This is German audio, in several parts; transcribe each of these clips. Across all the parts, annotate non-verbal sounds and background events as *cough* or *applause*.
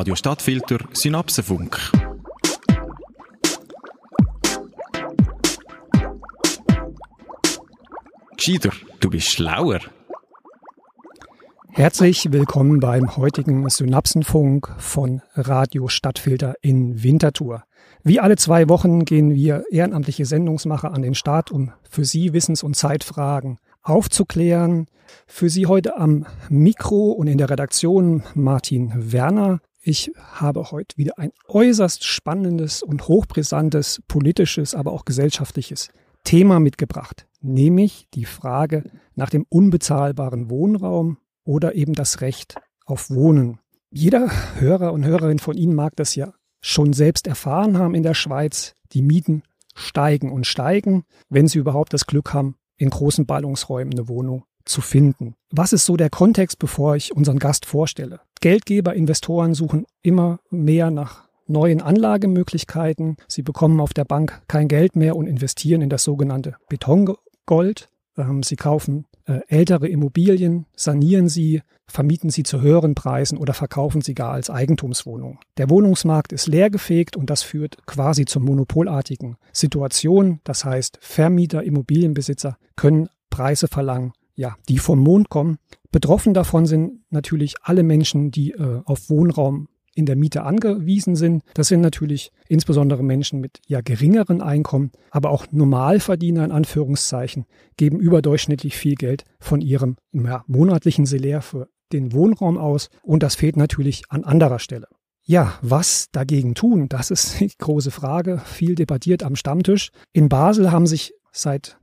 Radio Stadtfilter Synapsenfunk. Gescheiter, du bist schlauer. Herzlich willkommen beim heutigen Synapsenfunk von Radio Stadtfilter in Winterthur. Wie alle zwei Wochen gehen wir ehrenamtliche Sendungsmacher an den Start, um für Sie Wissens- und Zeitfragen aufzuklären. Für Sie heute am Mikro und in der Redaktion Martin Werner. Ich habe heute wieder ein äußerst spannendes und hochbrisantes politisches, aber auch gesellschaftliches Thema mitgebracht, nämlich die Frage nach dem unbezahlbaren Wohnraum oder eben das Recht auf Wohnen. Jeder Hörer und Hörerin von Ihnen mag das ja schon selbst erfahren haben in der Schweiz. Die Mieten steigen und steigen, wenn Sie überhaupt das Glück haben, in großen Ballungsräumen eine Wohnung zu finden. Was ist so der Kontext, bevor ich unseren Gast vorstelle? Geldgeber, Investoren suchen immer mehr nach neuen Anlagemöglichkeiten. Sie bekommen auf der Bank kein Geld mehr und investieren in das sogenannte Betongold. Ähm, sie kaufen äh, ältere Immobilien, sanieren sie, vermieten sie zu höheren Preisen oder verkaufen sie gar als Eigentumswohnung. Der Wohnungsmarkt ist leergefegt und das führt quasi zur monopolartigen Situation. Das heißt, Vermieter, Immobilienbesitzer können Preise verlangen, ja, die vom Mond kommen. Betroffen davon sind natürlich alle Menschen, die äh, auf Wohnraum in der Miete angewiesen sind. Das sind natürlich insbesondere Menschen mit ja geringeren Einkommen, aber auch Normalverdiener in Anführungszeichen geben überdurchschnittlich viel Geld von ihrem ja, monatlichen Salär für den Wohnraum aus und das fehlt natürlich an anderer Stelle. Ja, was dagegen tun? Das ist die große Frage, viel debattiert am Stammtisch. In Basel haben sich seit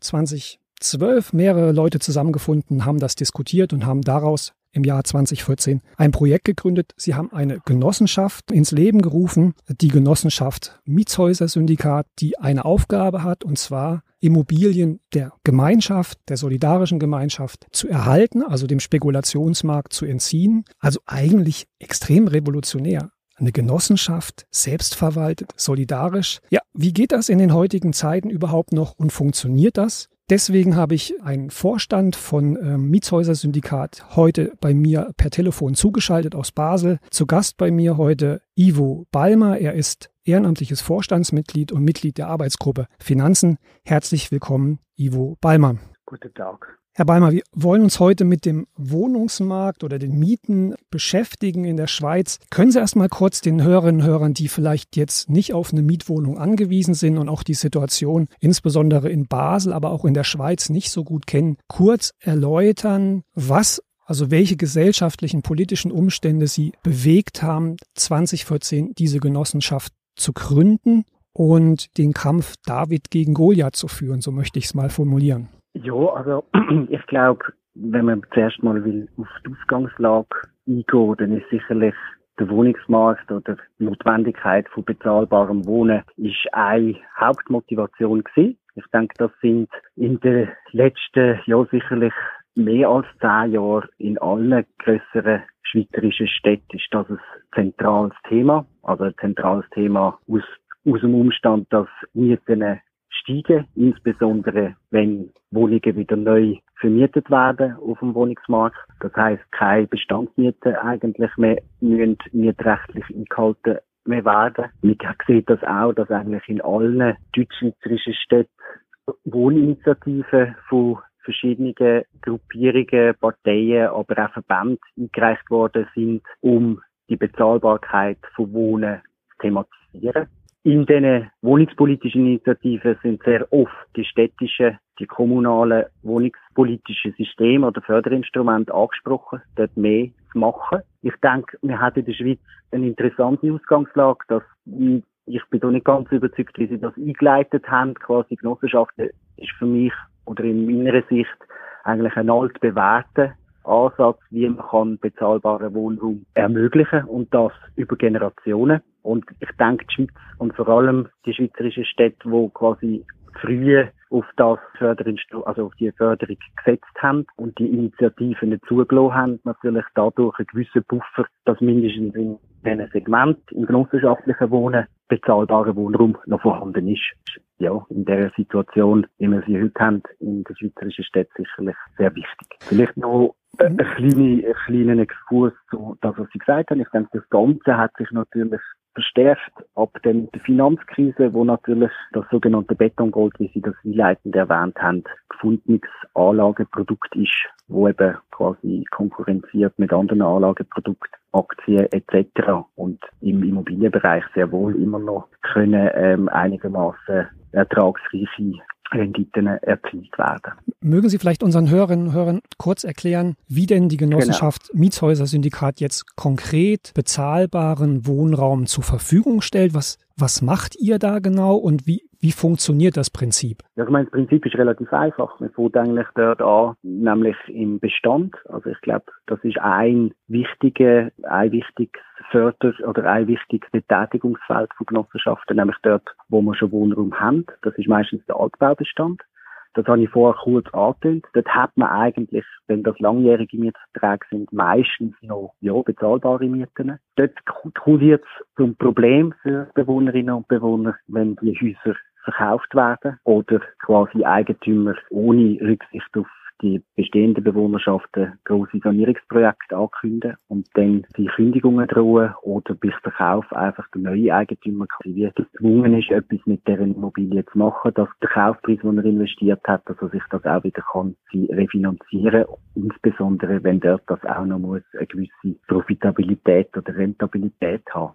2012 mehrere Leute zusammengefunden, haben das diskutiert und haben daraus im Jahr 2014 ein Projekt gegründet. Sie haben eine Genossenschaft ins Leben gerufen, die Genossenschaft Mietshäuser Syndikat, die eine Aufgabe hat, und zwar Immobilien der Gemeinschaft, der solidarischen Gemeinschaft zu erhalten, also dem Spekulationsmarkt zu entziehen. Also eigentlich extrem revolutionär. Eine Genossenschaft, selbstverwaltet, solidarisch. Ja, wie geht das in den heutigen Zeiten überhaupt noch und funktioniert das? Deswegen habe ich einen Vorstand von ähm, Mietshäuser Syndikat heute bei mir per Telefon zugeschaltet aus Basel. Zu Gast bei mir heute Ivo Balmer. Er ist ehrenamtliches Vorstandsmitglied und Mitglied der Arbeitsgruppe Finanzen. Herzlich willkommen, Ivo Balmer. Guten Tag. Herr Balmer, wir wollen uns heute mit dem Wohnungsmarkt oder den Mieten beschäftigen in der Schweiz. Können Sie erst mal kurz den Hörerinnen und Hörern, die vielleicht jetzt nicht auf eine Mietwohnung angewiesen sind und auch die Situation insbesondere in Basel, aber auch in der Schweiz nicht so gut kennen, kurz erläutern, was also welche gesellschaftlichen, politischen Umstände Sie bewegt haben, 2014 diese Genossenschaft zu gründen und den Kampf David gegen Goliath zu führen, so möchte ich es mal formulieren. Ja, also *clears throat* ich glaube, wenn man zuerst mal will auf die Ausgangslage eingehen, dann ist sicherlich der Wohnungsmarkt oder die Notwendigkeit von bezahlbarem Wohnen ist eine Hauptmotivation gewesen. Ich denke, das sind in den letzten Jahren sicherlich mehr als zehn Jahren in allen größeren schweizerischen Städten ist das ein zentrales Thema. Also ein zentrales Thema aus, aus dem Umstand, dass Mieten steigen, insbesondere wenn Wohnungen wieder neu vermietet werden auf dem Wohnungsmarkt. Das heißt, keine Bestandsmieten eigentlich mehr müssen mietrechtlich eingehalten mehr werden. Man sieht das auch, dass eigentlich in allen deutsch-schweizerischen Städten Wohninitiativen von verschiedenen Gruppierungen, Parteien, aber auch Verbänden eingereicht worden sind, um die Bezahlbarkeit von Wohnen zu thematisieren. In diesen wohnungspolitischen Initiativen sind sehr oft die städtischen, die kommunalen wohnungspolitischen Systeme oder Förderinstrumente angesprochen, dort mehr zu machen. Ich denke, wir haben in der Schweiz eine interessante Ausgangslage, dass ich bin da nicht ganz überzeugt, wie sie das eingeleitet haben. Quasi Genossenschaften ist für mich oder in meiner Sicht eigentlich ein altbewährter Ansatz, wie man kann bezahlbaren Wohnraum ermöglichen und das über Generationen. Und ich denke, die Schweiz und vor allem die schweizerischen Städte, wo quasi früher auf das Förderinstru also auf die Förderung gesetzt haben und die Initiativen nicht zugelassen haben, natürlich dadurch einen gewissen Puffer, dass mindestens in diesem Segment im genossenschaftlichen Wohnen bezahlbarer Wohnraum noch vorhanden ist. Ja, in der Situation, wie wir sie heute haben, in der schweizerischen Stadt sicherlich sehr wichtig. Vielleicht noch Ein kleiner, kleiner Exkurs zu das, was Sie gesagt haben. Ich denke, das Ganze hat sich natürlich verstärkt ab dem, der Finanzkrise, wo natürlich das sogenannte Betongold, wie Sie das einleitend erwähnt haben, gefundenes Anlageprodukt ist, wo eben quasi konkurrenziert mit anderen Anlageprodukten, Aktien etc. und im Immobilienbereich sehr wohl immer noch können ähm, einigermaßen ertragsreiche Renditen erzielt werden. Mögen Sie vielleicht unseren Hörerinnen und Hörern kurz erklären, wie denn die Genossenschaft genau. Mietshäuser-Syndikat jetzt konkret bezahlbaren Wohnraum zur Verfügung stellt? Was, was macht ihr da genau und wie, wie funktioniert das Prinzip? Ja, ich meine, das Prinzip ist relativ einfach. Man fängt eigentlich dort an, nämlich im Bestand. Also ich glaube, das ist ein wichtiger, ein wichtiges Förder- oder ein wichtiges Betätigungsfeld von Genossenschaften, nämlich dort, wo wir schon Wohnraum haben. Das ist meistens der Altbaubestand. Das habe ich vorher kurz angetönt. Dort hat man eigentlich, wenn das langjährige Mietverträge sind, meistens noch, ja, bezahlbare Mieten. Dort kursiert es zum Problem für Bewohnerinnen und Bewohner, wenn die Häuser verkauft werden oder quasi Eigentümer ohne Rücksicht auf die bestehenden Bewohnerschaften große Sanierungsprojekte ankündigen und dann die Kündigungen drohen oder bis Verkauf einfach der neue Eigentümer quasi gezwungen ist, etwas mit der Immobilie zu machen, dass der Kaufpreis, den er investiert hat, dass er sich das auch wieder kann, refinanzieren, insbesondere wenn dort das auch noch muss eine gewisse Profitabilität oder Rentabilität haben.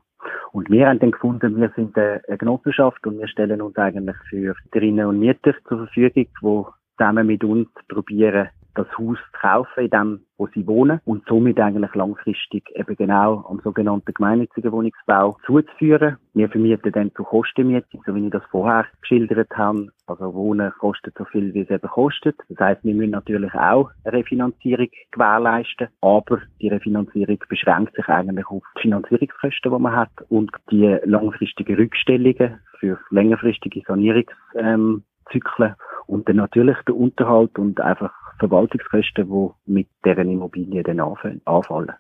Und wir haben dann gefunden, wir sind eine Genossenschaft und wir stellen uns eigentlich für Mieterinnen und Mieter zur Verfügung, die zusammen mit uns probieren, das Haus zu kaufen, in dem, wo sie wohnen und somit eigentlich langfristig eben genau am sogenannten gemeinnützigen Wohnungsbau zuzuführen. Wir vermieten dann zu Kostenmiete, so wie ich das vorher geschildert habe. Also Wohnen kostet so viel, wie es eben kostet. Das heißt, wir müssen natürlich auch eine Refinanzierung gewährleisten, aber die Refinanzierung beschränkt sich eigentlich auf die Finanzierungskosten, die man hat und die langfristigen Rückstellungen für längerfristige Sanierungszyklen ähm, und dann natürlich der Unterhalt und einfach Verwaltungskosten, die mit deren Immobilien dann anfallen.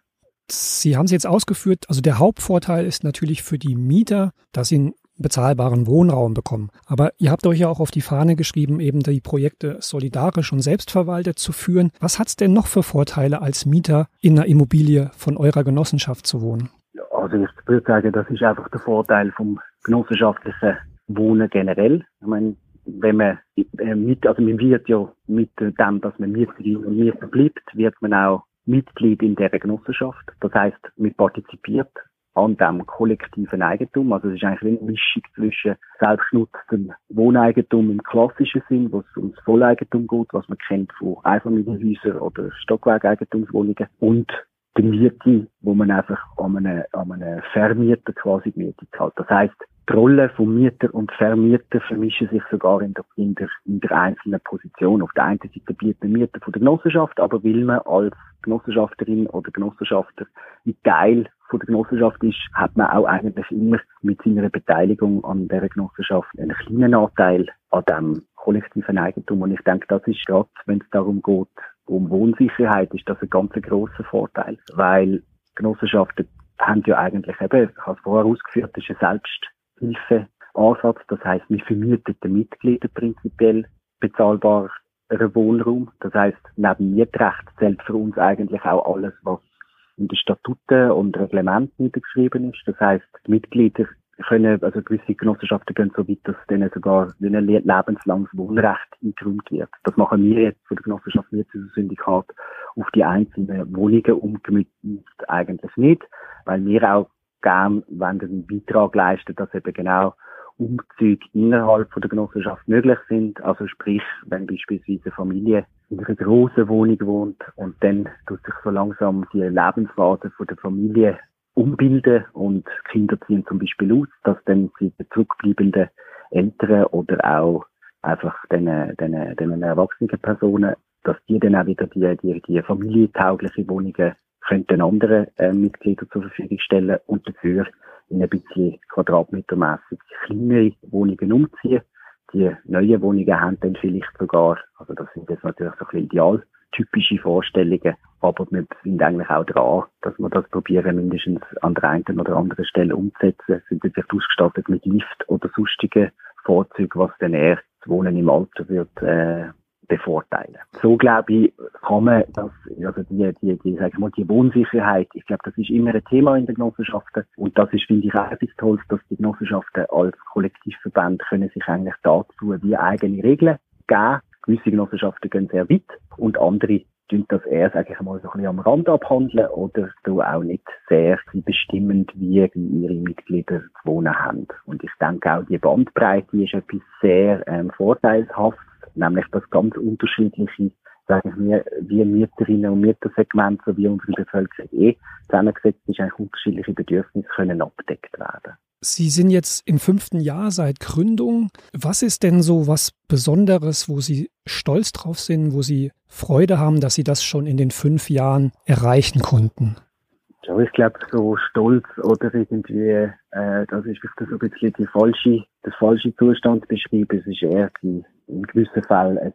Sie haben es jetzt ausgeführt, also der Hauptvorteil ist natürlich für die Mieter, dass sie einen bezahlbaren Wohnraum bekommen. Aber ihr habt euch ja auch auf die Fahne geschrieben, eben die Projekte solidarisch und selbstverwaltet zu führen. Was hat es denn noch für Vorteile als Mieter in einer Immobilie von eurer Genossenschaft zu wohnen? Also ich würde sagen, das ist einfach der Vorteil vom genossenschaftlichen Wohnen generell. Ich meine, wenn man äh, mit, also man wird ja mit dem, dass man Mieterin und Mieter bleibt, wird man auch Mitglied in der Genossenschaft. Das heißt, man partizipiert an dem kollektiven Eigentum. Also es ist eigentlich eine Mischung zwischen selbstnutztem Wohneigentum im klassischen Sinn, wo es ums Volleigentum geht, was man kennt von Einfamilienhäusern oder Stockwerkeigentumswohnungen und der Miete, wo man einfach an einem, an einem Vermieter quasi Miete zahlt. Das heißt, die Rolle von Mieter und Vermieter vermischen sich sogar in der, in der, in der einzelnen Position. Auf der einen Seite bietet der Mieter von der Genossenschaft, aber will man als Genossenschafterin oder Genossenschafter ein Teil von der Genossenschaft ist, hat man auch eigentlich immer mit seiner Beteiligung an der Genossenschaft einen kleinen Anteil an dem kollektiven Eigentum. Und ich denke, das ist gerade, wenn es darum geht, um Wohnsicherheit, ist das ein ganz grosser Vorteil, weil Genossenschaften haben ja eigentlich eben, ich habe es vorher ausgeführt, ist ein Selbst Hilfeansatz. Das heißt, wir vermieten den Mitgliedern prinzipiell bezahlbaren Wohnraum. Das heißt, neben Mietrecht zählt für uns eigentlich auch alles, was in den Statuten und Reglementen niedergeschrieben ist. Das heißt, Mitglieder können, also gewisse Genossenschaften gehen so weit, dass denen sogar ein lebenslanges Wohnrecht eingeräumt wird. Das machen wir jetzt für die Genossenschaft Syndikat auf die einzelnen Wohnungen umgemünzt eigentlich nicht, weil wir auch gern wenn einen Beitrag leisten, dass eben genau Umzüge innerhalb von der Genossenschaft möglich sind. Also sprich, wenn beispielsweise eine Familie in einer grossen Wohnung wohnt und dann tut sich so langsam die Lebensphase von der Familie umbilden und Kinder ziehen zum Beispiel aus, dass dann die zurückbleibenden Eltern oder auch einfach den, den, den erwachsenen Personen, dass die dann auch wieder die, die, die familientaugliche Wohnungen könnten andere äh, Mitglieder zur Verfügung stellen und dafür in ein bisschen quadratmetermässig kleinere Wohnungen umziehen. Die neuen Wohnungen haben dann vielleicht sogar, also das sind jetzt natürlich so ein bisschen idealtypische Vorstellungen, aber wir sind eigentlich auch dran, dass wir das probieren, mindestens an der einen oder anderen Stelle umzusetzen. Sind jetzt vielleicht ausgestattet mit Lift oder sonstigen Vorzügen, was dann eher das Wohnen im Alter wird, äh, bevorteilen. So glaube ich, kann man das, also die, die, die, sag ich mal, die Wohnsicherheit, ich glaube, das ist immer ein Thema in den Genossenschaften und das ist, finde ich, auch etwas dass die Genossenschaften als Kollektivverband können sich eigentlich dazu wie eigene Regeln geben. Gewisse Genossenschaften gehen sehr weit und andere tun das eher, sage ich mal, so ein bisschen am Rand abhandeln oder so auch nicht sehr bestimmend, wie ihre Mitglieder zu wohnen haben. Und ich denke auch, die Bandbreite ist etwas sehr ähm, vorteilhaft, nämlich dass ganz unterschiedliche sagen wir, wie Mieterinnen und Mietersegmente, so wie unsere Bevölkerung eh zusammengesetzt ist, eigentlich unterschiedliche Bedürfnisse können abdeckt werden. Sie sind jetzt im fünften Jahr seit Gründung. Was ist denn so was Besonderes, wo Sie stolz drauf sind, wo Sie Freude haben, dass Sie das schon in den fünf Jahren erreichen konnten? Ja, ich glaube, so stolz oder irgendwie, äh, das ist vielleicht so ein bisschen die falsche, der falsche Zustand beschrieben. Es ist eher die, in gewissen Fällen eine,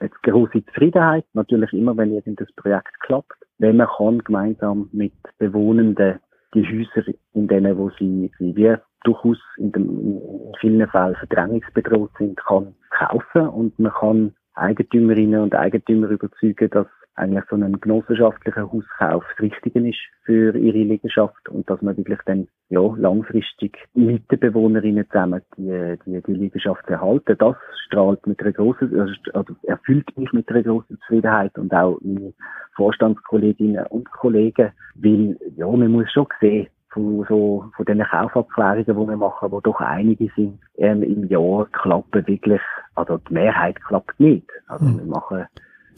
eine große Zufriedenheit. Natürlich immer, wenn irgendein Projekt klappt. Wenn man kann gemeinsam mit Bewohnenden die Häuser, in denen, wo sie, sie wie durchaus in, dem, in vielen Fällen verdrängungsbedroht sind, kann kaufen und man kann Eigentümerinnen und Eigentümer überzeugen, dass eigentlich so ein genossenschaftlicher Hauskauf das Richtige ist für ihre Liegenschaft und dass man wirklich dann ja, langfristig mit den Bewohnerinnen zusammen die, die, die Liegenschaft erhalten. Das strahlt mit einer großen, also erfüllt mich mit einer großen Zufriedenheit und auch meine Vorstandskolleginnen und Kollegen, weil ja, man muss schon sehen, von so von den Kaufabklärungen, die wir machen, wo doch einige sind, ähm, im Jahr klappen wirklich, also die Mehrheit klappt nicht. Also mhm. wir machen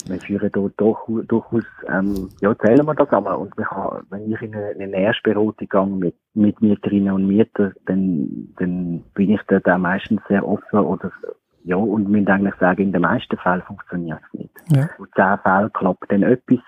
wir führen dort durch, durchaus, ähm, ja, zählen wir das einmal. Und wir haben, wenn ich in eine, eine Erstberatung gehe mit, mit Mieterinnen und Mietern, dann, dann bin ich dort auch meistens sehr offen oder, ja, und müssen eigentlich sagen, in den meisten Fällen funktioniert es nicht. Ja. Und in Fällen klappt dann etwas.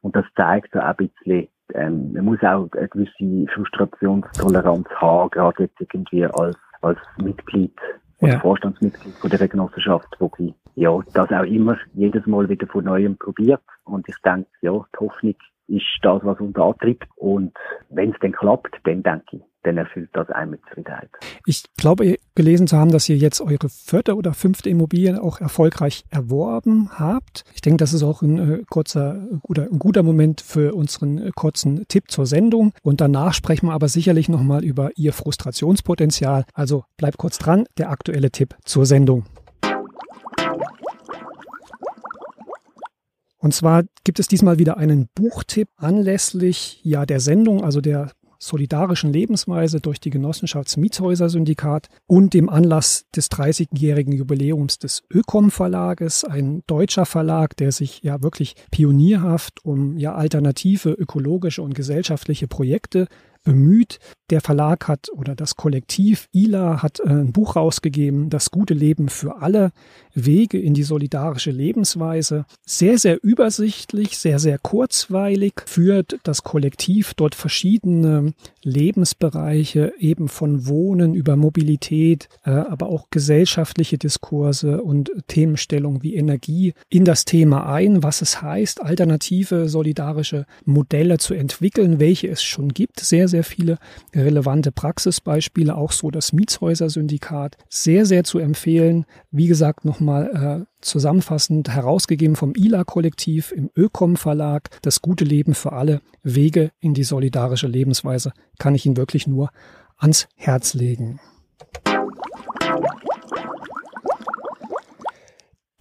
Und das zeigt so ein bisschen, ähm, man muss auch eine gewisse Frustrationstoleranz haben, gerade jetzt irgendwie als, als Mitglied oder ja. Vorstandsmitglied von der Genossenschaft, wo ich ja, das auch immer jedes Mal wieder von Neuem probiert. Und ich denke, ja, die Hoffnung ist das, was uns antreibt. Und wenn es dann klappt, dann denke ich, dann erfüllt das einmal Zufriedenheit. Ich glaube, gelesen zu haben, dass ihr jetzt eure vierte oder fünfte Immobilie auch erfolgreich erworben habt. Ich denke, das ist auch ein äh, kurzer, guter, ein guter Moment für unseren äh, kurzen Tipp zur Sendung. Und danach sprechen wir aber sicherlich nochmal über Ihr Frustrationspotenzial. Also bleibt kurz dran, der aktuelle Tipp zur Sendung. Und zwar gibt es diesmal wieder einen Buchtipp anlässlich ja der Sendung, also der solidarischen Lebensweise durch die Genossenschaftsmietshäuser-Syndikat und dem Anlass des 30-jährigen Jubiläums des Ökom Verlages, ein deutscher Verlag, der sich ja wirklich pionierhaft um ja alternative ökologische und gesellschaftliche Projekte bemüht. Der Verlag hat oder das Kollektiv ILA hat äh, ein Buch rausgegeben, Das gute Leben für alle, Wege in die solidarische Lebensweise. Sehr, sehr übersichtlich, sehr, sehr kurzweilig führt das Kollektiv dort verschiedene Lebensbereiche eben von Wohnen über Mobilität, äh, aber auch gesellschaftliche Diskurse und Themenstellungen wie Energie in das Thema ein, was es heißt, alternative solidarische Modelle zu entwickeln, welche es schon gibt. Sehr, sehr viele relevante Praxisbeispiele, auch so das Mietshäuser-Syndikat. Sehr, sehr zu empfehlen. Wie gesagt, nochmal äh, zusammenfassend herausgegeben vom ILA-Kollektiv im Ökom-Verlag. Das gute Leben für alle Wege in die solidarische Lebensweise kann ich Ihnen wirklich nur ans Herz legen.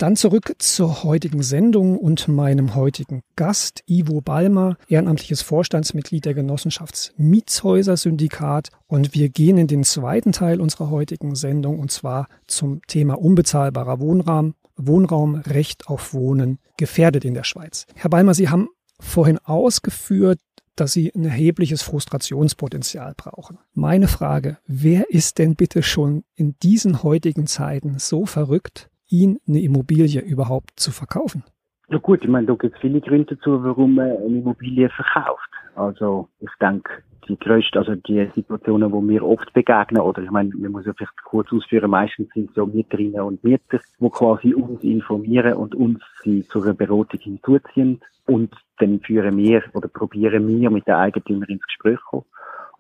Dann zurück zur heutigen Sendung und meinem heutigen Gast, Ivo Balmer, ehrenamtliches Vorstandsmitglied der Genossenschafts-Mietshäuser-Syndikat. Und wir gehen in den zweiten Teil unserer heutigen Sendung und zwar zum Thema unbezahlbarer Wohnraum, Wohnraum, Recht auf Wohnen gefährdet in der Schweiz. Herr Balmer, Sie haben vorhin ausgeführt, dass sie ein erhebliches Frustrationspotenzial brauchen. Meine Frage, wer ist denn bitte schon in diesen heutigen Zeiten so verrückt, ihn eine Immobilie überhaupt zu verkaufen? Ja gut, ich meine, da gibt es viele Gründe dazu, warum man eine Immobilie verkauft. Also ich denke, die größte, also die Situationen, wo wir oft begegnen, oder ich meine, wir muss ja vielleicht kurz ausführen, meistens sind so Mieterinnen und Mieter, wo quasi uns informieren und uns sie zu einer Beratung hinzuziehen und dann führen wir oder probieren wir mit der Eigentümerin ins Gespräch kommen.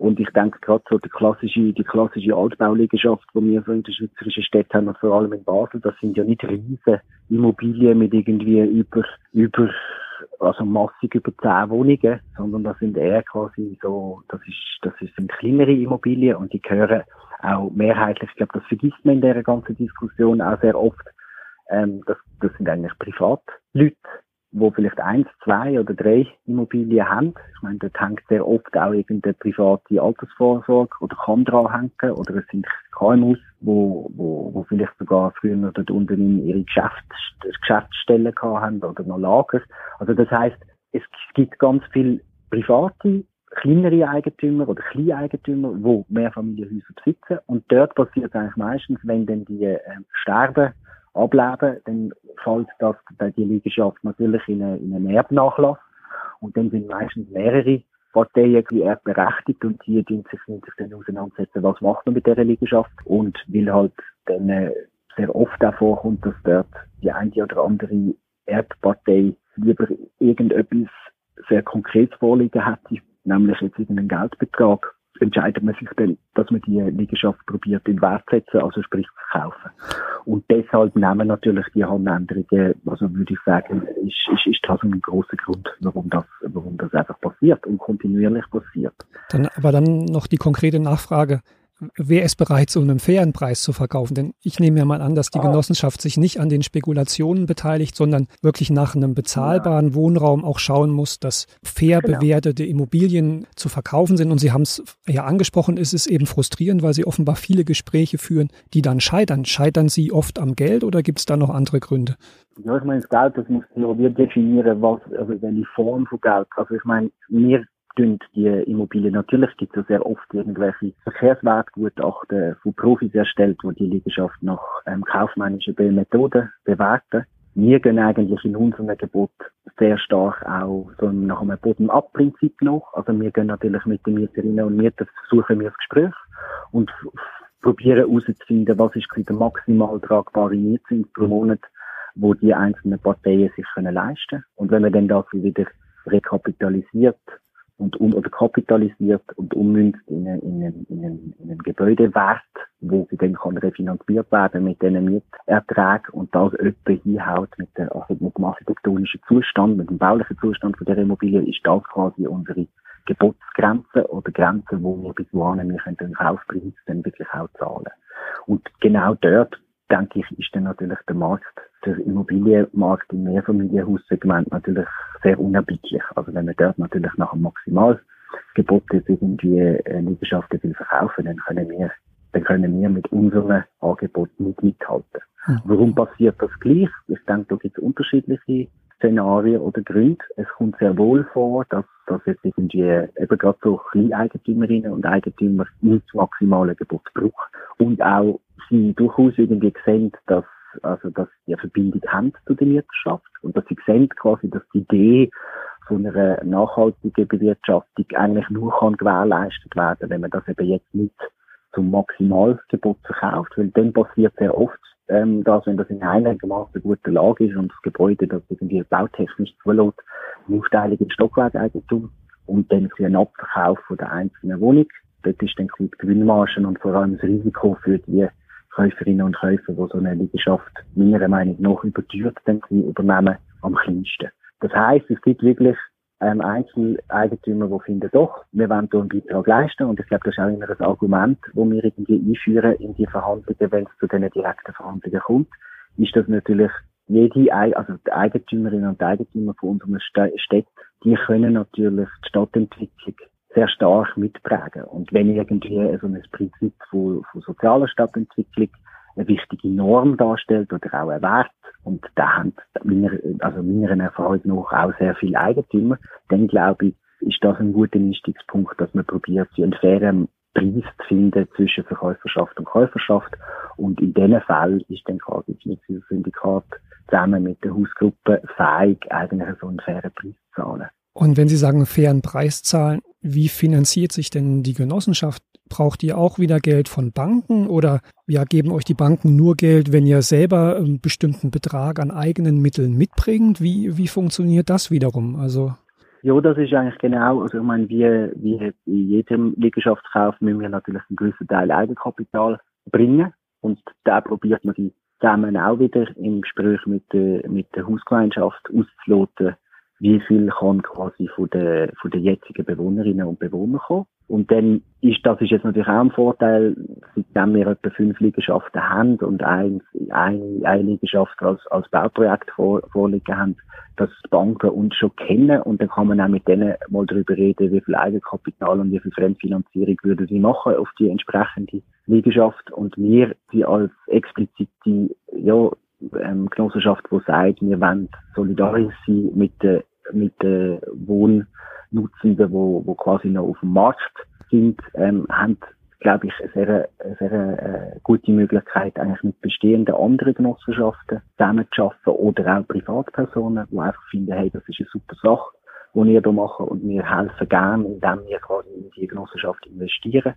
Und ich denke gerade so die klassische, die klassische Altbauliegenschaft, die wir so in den schweizerischen Städten haben, und vor allem in Basel, das sind ja nicht riesen Immobilien mit irgendwie über, über, also massig über zehn Wohnungen, sondern das sind eher quasi so, das ist, das sind kleinere Immobilien und die gehören auch mehrheitlich, ich glaube, das vergisst man in dieser ganzen Diskussion auch sehr oft, ähm, das, das sind eigentlich Privatleute, wo vielleicht eins, zwei oder drei Immobilien haben. Ich meine, dort hängt sehr oft auch irgendeine private Altersvorsorge oder kann dran hängen oder es sind KMUs, wo, wo, wo vielleicht sogar früher dort unten ihre Geschäfts Geschäftsstellen haben oder noch Lager. Also das heißt, es gibt ganz viele private kleinere Eigentümer oder Kleineigentümer, die Mehrfamilienhäuser besitzen. Und dort passiert eigentlich meistens, wenn dann die äh, sterben ableben, dann fällt das, die Liegenschaft natürlich in, eine, in einen Erbnachlass. Und dann sind meistens mehrere Parteien erbberechtigt und die tun sich, sich dann auseinandersetzen, was macht man mit dieser Liegenschaft. Und weil halt dann äh, sehr oft auch vorkommt, dass dort die eine oder andere Erbpartei lieber irgendetwas sehr Konkretes vorliegen hätte, nämlich jetzt irgendeinen Geldbetrag entscheidet man sich dann, dass man die Liegenschaft probiert in Wert zu setzen, also sprich zu verkaufen. Und deshalb nehmen natürlich die Handänderungen, also würde ich sagen, ist, ist, ist das ein großer Grund, warum das, warum das einfach passiert und kontinuierlich passiert. Dann, aber dann noch die konkrete Nachfrage wer ist bereit, zu einem fairen Preis zu verkaufen? Denn ich nehme ja mal an, dass die ah. Genossenschaft sich nicht an den Spekulationen beteiligt, sondern wirklich nach einem bezahlbaren ja. Wohnraum auch schauen muss, dass fair genau. bewertete Immobilien zu verkaufen sind. Und Sie haben es ja angesprochen, es ist eben frustrierend, weil Sie offenbar viele Gespräche führen, die dann scheitern. Scheitern Sie oft am Geld oder gibt es da noch andere Gründe? Ja, ich meine, das Geld, das muss ja wir definieren, was, also welche Form von Geld. Also ich meine, wir die Immobilien. Natürlich gibt es ja sehr oft irgendwelche Verkehrswertgutachten von Profis erstellt, wo die Liegenschaft nach ähm, kaufmännischen Methoden bewerten. Wir gehen eigentlich in unserem Gebot sehr stark auch so nach einem Bottom-up-Prinzip nach. Also wir gehen natürlich mit den Mieterinnen und Mietern, versuchen wir das Gespräch und probieren herauszufinden, was ist der maximal tragbare Mietzins pro Monat, wo die einzelnen Parteien sich können leisten Und wenn man dann das wieder rekapitalisiert und um oder kapitalisiert und ummünzt in einen, in einen, in einen, in einen Gebäudewert, wo sie dann kann refinanziert werden mit diesen Mieterträgen und das etwa hinhaut mit, der, also mit dem architektonischen Zustand, mit dem baulichen Zustand von der Immobilie, ist das quasi unsere Gebotsgrenze oder Grenze, wo wir bis wohin wir können den Kaufpreis dann wirklich auch zahlen. Und genau dort denke ich, ist dann natürlich der Markt, der Immobilienmarkt im Mehrfamilienhaussegment natürlich sehr unerbittlich. Also wenn man dort natürlich nach dem Maximalgebot jetzt irgendwie eine Liegenschaft will verkaufen, dann können wir, dann können wir mit unserem Angebot nicht mithalten. Mhm. Warum passiert das gleich? Ich denke, da gibt es unterschiedliche Szenarien oder Gründe. Es kommt sehr wohl vor, dass, dass jetzt irgendwie eben gerade so Kleineigentümerinnen und Eigentümer nicht das maximale Gebot brauchen. Und auch sie durchaus irgendwie sehen, dass also dass sie eine Verbindung haben zu der Wirtschaft und dass sie sehen quasi, dass die Idee von einer nachhaltigen Bewirtschaftung eigentlich nur kann gewährleistet werden, wenn man das eben jetzt nicht zum Maximalgebot verkauft, weil dann passiert sehr oft ähm, dass, wenn das in einigermaßen guter Lage ist und das Gebäude das irgendwie bautechnisch zulässt, eine Aufteilung in Stockwerkeigentum und dann einen Abverkauf von der einzelnen Wohnung. Dort ist dann die Gewinnmargen und vor allem das Risiko für die Käuferinnen und Käufer, die so eine Liegenschaft meiner Meinung nach überteuert dann übernehmen, am kleinsten. Das heisst, es gibt wirklich ähm, Einzeleigentümer, die finden, doch, wir wollen hier einen Beitrag leisten. Und ich glaube, das ist auch immer ein Argument, das wir irgendwie einführen in die Verhandlungen, wenn es zu diesen direkten Verhandlungen kommt, ist das natürlich jede, also die Eigentümerinnen und Eigentümer von unseren Städten, die können natürlich die Stadtentwicklung sehr stark mitprägen. Und wenn irgendwie so ein Prinzip von, von sozialer Stadtentwicklung eine wichtige Norm darstellt oder auch ein Wert, und da haben meiner, also meiner Erfahrung nach auch sehr viele Eigentümer, dann glaube ich, ist das ein guter Einstiegspunkt, dass man probiert, einen fairen Preis zu finden zwischen Verkäuferschaft und Käuferschaft. Und in diesen Fällen ist dann quasi das Syndikat zusammen mit der Hausgruppe fähig, eigentlich so einen fairen Preis zu zahlen. Und wenn Sie sagen, einen fairen Preis zahlen, wie finanziert sich denn die Genossenschaft? Braucht ihr auch wieder Geld von Banken oder ja, geben euch die Banken nur Geld, wenn ihr selber einen bestimmten Betrag an eigenen Mitteln mitbringt? Wie, wie funktioniert das wiederum? Also Ja, das ist eigentlich genau, also ich meine, wie, wie in jedem Liegenschaftskauf müssen wir natürlich einen gewissen Teil Eigenkapital bringen und da probiert man die zusammen auch wieder im Gespräch mit der, mit der Hausgemeinschaft auszuloten, wie viel kann quasi von den, von den jetzigen Bewohnerinnen und Bewohnern kommen. Und dann ist, das ist jetzt natürlich auch ein Vorteil, seitdem wir etwa fünf Liegenschaften haben und ein, eine, eine Liegenschaft als, als Bauprojekt vor, vorliegen haben, dass die Banken uns schon kennen und dann kann man auch mit denen mal darüber reden, wie viel Eigenkapital und wie viel Fremdfinanzierung würden sie machen auf die entsprechende Liegenschaft und wir, die als explizite, ja, ähm, Genossenschaft, die sagt, wir wollen solidarisch sein mit den, mit den Wohnnutzenden, wo, wo quasi noch auf dem Markt sind, ähm, haben glaube ich, eine sehr, sehr äh, gute Möglichkeit, eigentlich mit bestehenden anderen Genossenschaften zusammenzuarbeiten oder auch Privatpersonen, die einfach finden, hey, das ist eine super Sache, die wir hier machen und wir helfen gerne, indem wir quasi in die Genossenschaft investieren.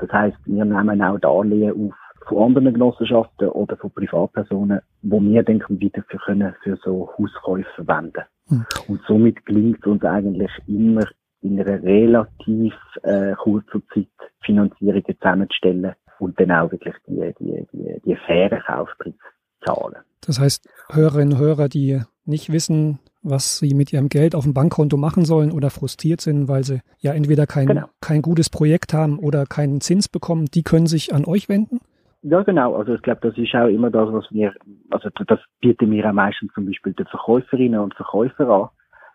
Das heißt, wir nehmen auch Darlehen auf von anderen Genossenschaften oder von Privatpersonen, wo wir dann wieder für können für so Hauskäufe verwenden. Mhm. Und somit gelingt es uns eigentlich immer in einer relativ äh, kurzer Zeit Finanzierungen zusammenzustellen und dann auch wirklich die, die, die, die fairen Kaufpreise zahlen. Das heißt, Hörerinnen und Hörer, die nicht wissen, was sie mit ihrem Geld auf dem Bankkonto machen sollen oder frustriert sind, weil sie ja entweder kein, genau. kein gutes Projekt haben oder keinen Zins bekommen, die können sich an euch wenden? Ja, genau. Also ich glaube, das ist auch immer das, was wir, also das bieten wir auch meistens zum Beispiel den Verkäuferinnen und Verkäufern an,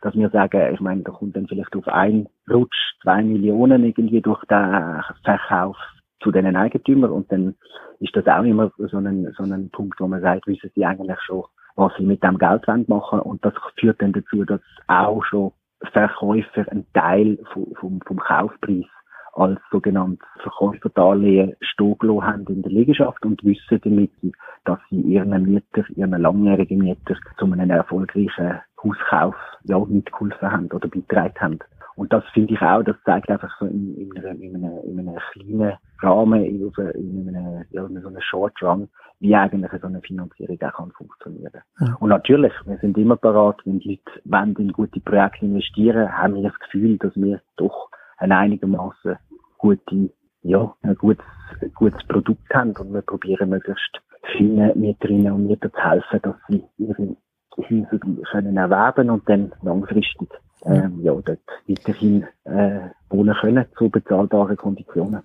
dass wir sagen, ich meine, da kommt dann vielleicht auf einen Rutsch zwei Millionen irgendwie durch den Verkauf zu den Eigentümern und dann ist das auch immer so ein, so ein Punkt, wo man sagt, wissen sie eigentlich schon, was sie mit dem Geld machen und das führt dann dazu, dass auch schon Verkäufer einen Teil vom, vom, vom Kaufpreis als sogenanntes Verkäuferdarlehen stehen haben in der Liegenschaft und wissen damit, dass sie ihren Mieter, ihren langjährigen Mieter zu einem erfolgreichen Hauskauf ja, mitgeholfen haben oder beitragen haben. Und das finde ich auch, das zeigt einfach so in, in, einer, in, einem, in einem kleinen Rahmen, in, in einem, ja, in so einem Short Run, wie eigentlich so eine Finanzierung auch kann funktionieren. Ja. Und natürlich, wir sind immer parat, wenn die Leute wollen in gute Projekte investieren, haben wir das Gefühl, dass wir doch ein einigermaßen gute, ja, ein gutes, gutes Produkt haben und wir probieren möglichst vielen Mieterinnen und Mietern zu helfen, dass sie ihre Häuser können erwerben und dann langfristig ähm, ja, dort weiterhin äh, wohnen können zu bezahlbaren Konditionen.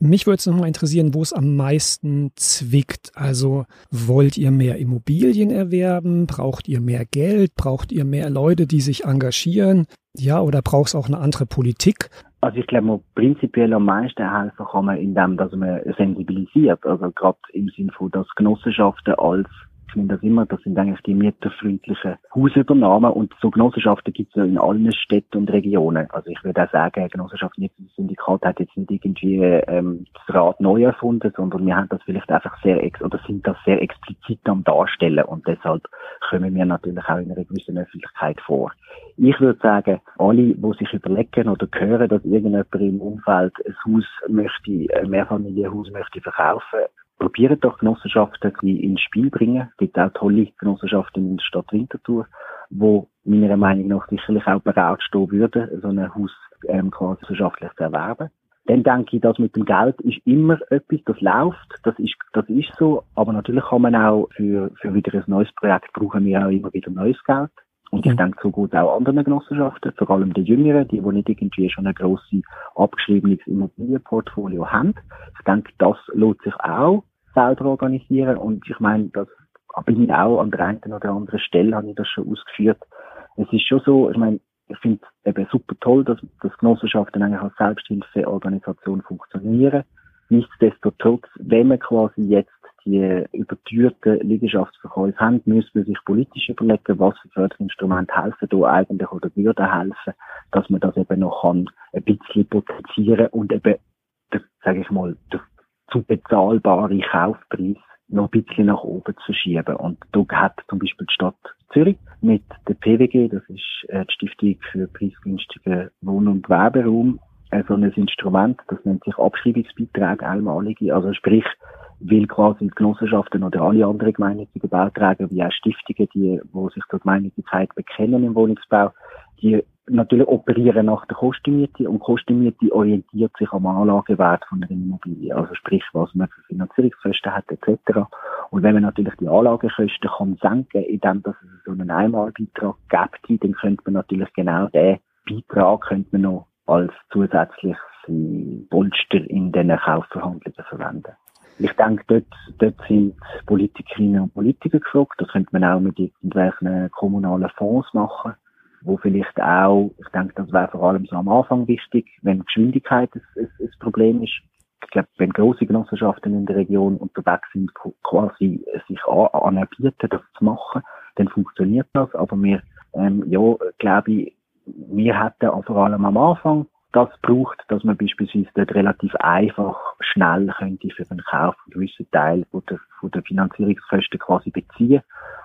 Mich würde es nochmal interessieren, wo es am meisten zwickt. Also wollt ihr mehr Immobilien erwerben? Braucht ihr mehr Geld? Braucht ihr mehr Leute, die sich engagieren? Ja, oder braucht es auch eine andere Politik? Also ich glaube, prinzipiell am meisten helfen kann man, indem dass man sensibilisiert. Also gerade im Sinne von, dass Genossenschaften als ich nenne das immer, das sind eigentlich die mieterfreundlichen Hausübernahmen und so Genossenschaften gibt es ja in allen Städten und Regionen. Also ich würde auch sagen, Genossenschaften, jetzt das Syndikat hat jetzt nicht irgendwie ähm, das Rad neu erfunden, sondern wir haben das vielleicht einfach sehr ex oder sind das sehr explizit am Darstellen und deshalb kommen wir natürlich auch in einer gewissen Öffentlichkeit vor. Ich würde sagen, alle, die sich überlegen oder hören, dass irgendjemand im Umfeld ein Haus möchte, ein Mehrfamilienhaus möchte verkaufen, probieren doch Genossenschaften ins Spiel bringen. Es gibt auch tolle Genossenschaften in der Stadt Winterthur, wo meiner Meinung nach sicherlich auch bereit stehen würden, so ein Haus ähm, quasi gesellschaftlich zu erwerben. Dann denke ich, dass mit dem Geld ist immer etwas, das läuft, das ist, das ist so, aber natürlich kann man auch für, für wieder ein neues Projekt brauchen wir auch immer wieder neues Geld. Und ich denke, so gut auch anderen Genossenschaften, vor allem die Jüngeren, die, die nicht irgendwie schon ein grosses abgeschriebenes Immobilienportfolio haben. Ich denke, das lohnt sich auch selber organisieren. Und ich meine, das bin ich auch an der einen oder anderen Stelle, habe ich das schon ausgeführt. Es ist schon so, ich meine, ich finde es eben super toll, dass, dass Genossenschaften eigentlich als Selbsthilfeorganisation funktionieren. Nichtsdestotrotz, wenn man quasi jetzt die übertürten Liegenschaftsverkäufe haben, müssen wir sich politisch überlegen, was für Förderinstrumente helfen da eigentlich oder würden helfen, dass man das eben noch kann, ein bisschen potenzieren und eben, sage ich mal, der zu bezahlbaren Kaufpreis noch ein bisschen nach oben zu schieben. Und da hat zum Beispiel die Stadt Zürich mit der PWG, das ist äh, die Stiftung für preisgünstigen Wohn- und Gewerberaum, so ein Instrument, das nennt sich Abschreibungsbeiträge, einmalige, also sprich, will quasi die Genossenschaften oder alle anderen gemeinnützigen Bauträger, wie auch Stiftungen, die, wo sich zur Gemeinnützigkeit bekennen im Wohnungsbau, die natürlich operieren nach der Kostenmiete und Kostenmiete orientiert sich am Anlagewert von einer Immobilie, also sprich, was man für Finanzierungskosten hat etc. Und wenn man natürlich die Anlagekosten kann senken, indem dass es so einen Einmalbeitrag gibt, dann könnte man natürlich genau den Beitrag könnte man noch als zusätzliches Polster in den Kaufverhandlungen verwenden. Ich denke, dort, dort sind Politikerinnen und Politiker gefragt. Das könnte man auch mit irgendwelchen kommunalen Fonds machen, wo vielleicht auch, ich denke, das wäre vor allem so am Anfang wichtig, wenn Geschwindigkeit ein, Problem ist. Ich glaube, wenn große Genossenschaften in der Region unterwegs sind, quasi sich anbieten, das zu machen, dann funktioniert das. Aber wir, ähm, ja, glaube ich, wir hätten vor allem am Anfang das braucht, dass man beispielsweise dort relativ einfach schnell könnte für den Kauf einen gewissen Teil von der, von der Finanzierungskosten quasi beziehen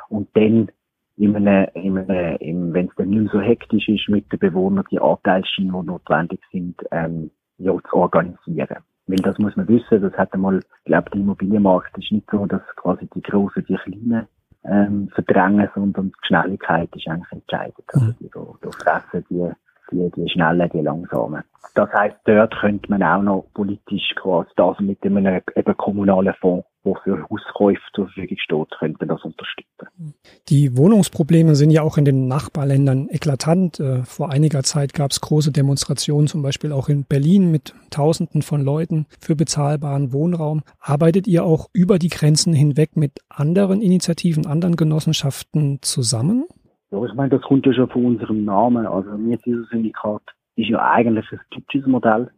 und dann in einem, in einem, in, wenn es dann nicht so hektisch ist, mit den Bewohnern die Anteilsscheine, die notwendig sind, ähm, ja, zu organisieren. Weil das muss man wissen, das hat einmal, ich glaube, der Immobilienmarkt ist nicht so, dass quasi die Großen die Kleinen ähm, verdrängen, sondern die Schnelligkeit ist eigentlich entscheidend. Also mhm. die, da, da fressen die die, die schnellen, die langsamen. Das heißt, dort könnte man auch noch politisch quasi das mit einem eben kommunalen Fonds, der für Hauskäufe zur Verfügung steht, könnte man das unterstützen. Die Wohnungsprobleme sind ja auch in den Nachbarländern eklatant. Äh, vor einiger Zeit gab es große Demonstrationen, zum Beispiel auch in Berlin mit Tausenden von Leuten für bezahlbaren Wohnraum. Arbeitet ihr auch über die Grenzen hinweg mit anderen Initiativen, anderen Genossenschaften zusammen? Ja, ich meine, das kommt ja schon von unserem Namen. Also, mir dieses Syndikat ist ja eigentlich ein typisches Modell,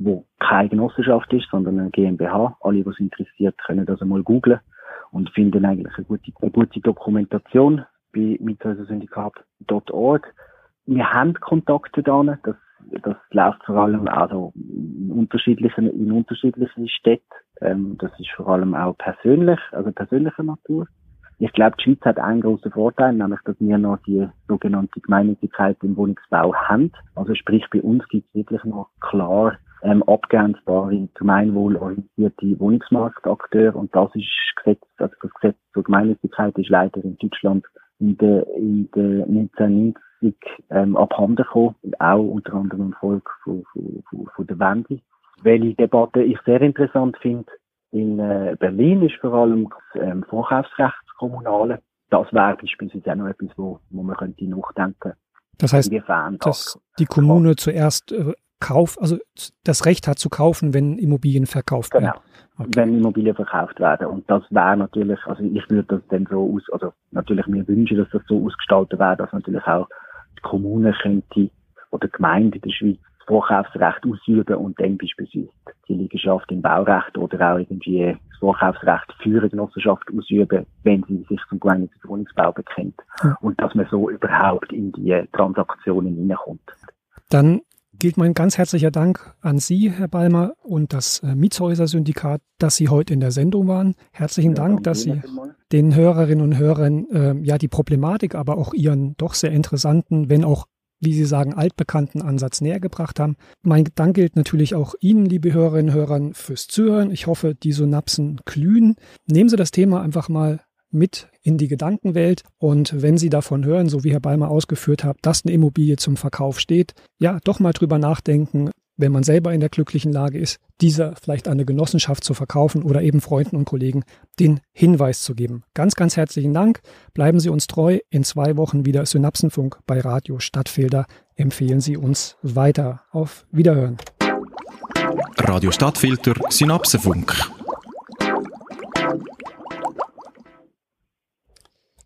wo keine Genossenschaft ist, sondern eine GmbH. Alle, es interessiert, können das einmal googlen und finden eigentlich eine gute, eine gute Dokumentation bei mithäusersyndikat.org. Wir haben Kontakte da, das, das läuft vor allem also in unterschiedlichen, in unterschiedlichen Städten. Ähm, das ist vor allem auch persönlich, also persönlicher Natur. Ich glaube, die Schweiz hat einen großen Vorteil, nämlich, dass wir noch die sogenannte Gemeinnützigkeit im Wohnungsbau haben. Also sprich, bei uns gibt es wirklich noch klar ähm, abgrenzbare, gemeinwohlorientierte Wohnungsmarktakteure und das ist Gesetz, also das Gesetz zur Gemeinnützigkeit ist leider in Deutschland in der, in der 1990 ähm, abhanden gekommen, auch unter anderem Folge von, von, von, von der Wende. Welche Debatte ich sehr interessant finde, in äh, Berlin ist vor allem das ähm, Vorkaufsrecht Kommunale. Das wäre beispielsweise auch noch etwas, wo, wo man könnte nachdenken. Das heißt, dass die Kommune zuerst äh, Kauf, also das Recht hat zu kaufen, wenn Immobilien verkauft werden. Genau. Okay. Wenn Immobilien verkauft werden. Und das wäre natürlich, also ich würde das dann so aus, also natürlich mir wünschen, dass das so ausgestaltet wäre, dass natürlich auch die Kommune könnte oder die Gemeinde in der Schweiz Vorkaufsrecht ausüben und dann beispielsweise die Liegenschaft im Baurecht oder auch irgendwie das Vorkaufsrecht für eine Genossenschaft ausüben, wenn sie sich zum gemeinnützigen Wohnungsbau bekennt. Ja. Und dass man so überhaupt in die Transaktionen hineinkommt. Dann gilt mein ganz herzlicher Dank an Sie, Herr Balmer, und das äh, Mietshäuser-Syndikat, dass Sie heute in der Sendung waren. Herzlichen ja, Dank, dass Sie den Hörerinnen und Hörern äh, ja die Problematik, aber auch Ihren doch sehr interessanten, wenn auch wie Sie sagen, altbekannten Ansatz näher gebracht haben. Mein Dank gilt natürlich auch Ihnen, liebe Hörerinnen und Hörer, fürs Zuhören. Ich hoffe, die Synapsen glühen. Nehmen Sie das Thema einfach mal mit in die Gedankenwelt. Und wenn Sie davon hören, so wie Herr Balmer ausgeführt hat, dass eine Immobilie zum Verkauf steht, ja, doch mal drüber nachdenken, wenn man selber in der glücklichen Lage ist, dieser vielleicht eine Genossenschaft zu verkaufen oder eben Freunden und Kollegen den Hinweis zu geben. Ganz, ganz herzlichen Dank. Bleiben Sie uns treu. In zwei Wochen wieder Synapsenfunk bei Radio Stadtfilter. Empfehlen Sie uns weiter. Auf Wiederhören. Radio Stadtfilter Synapsenfunk.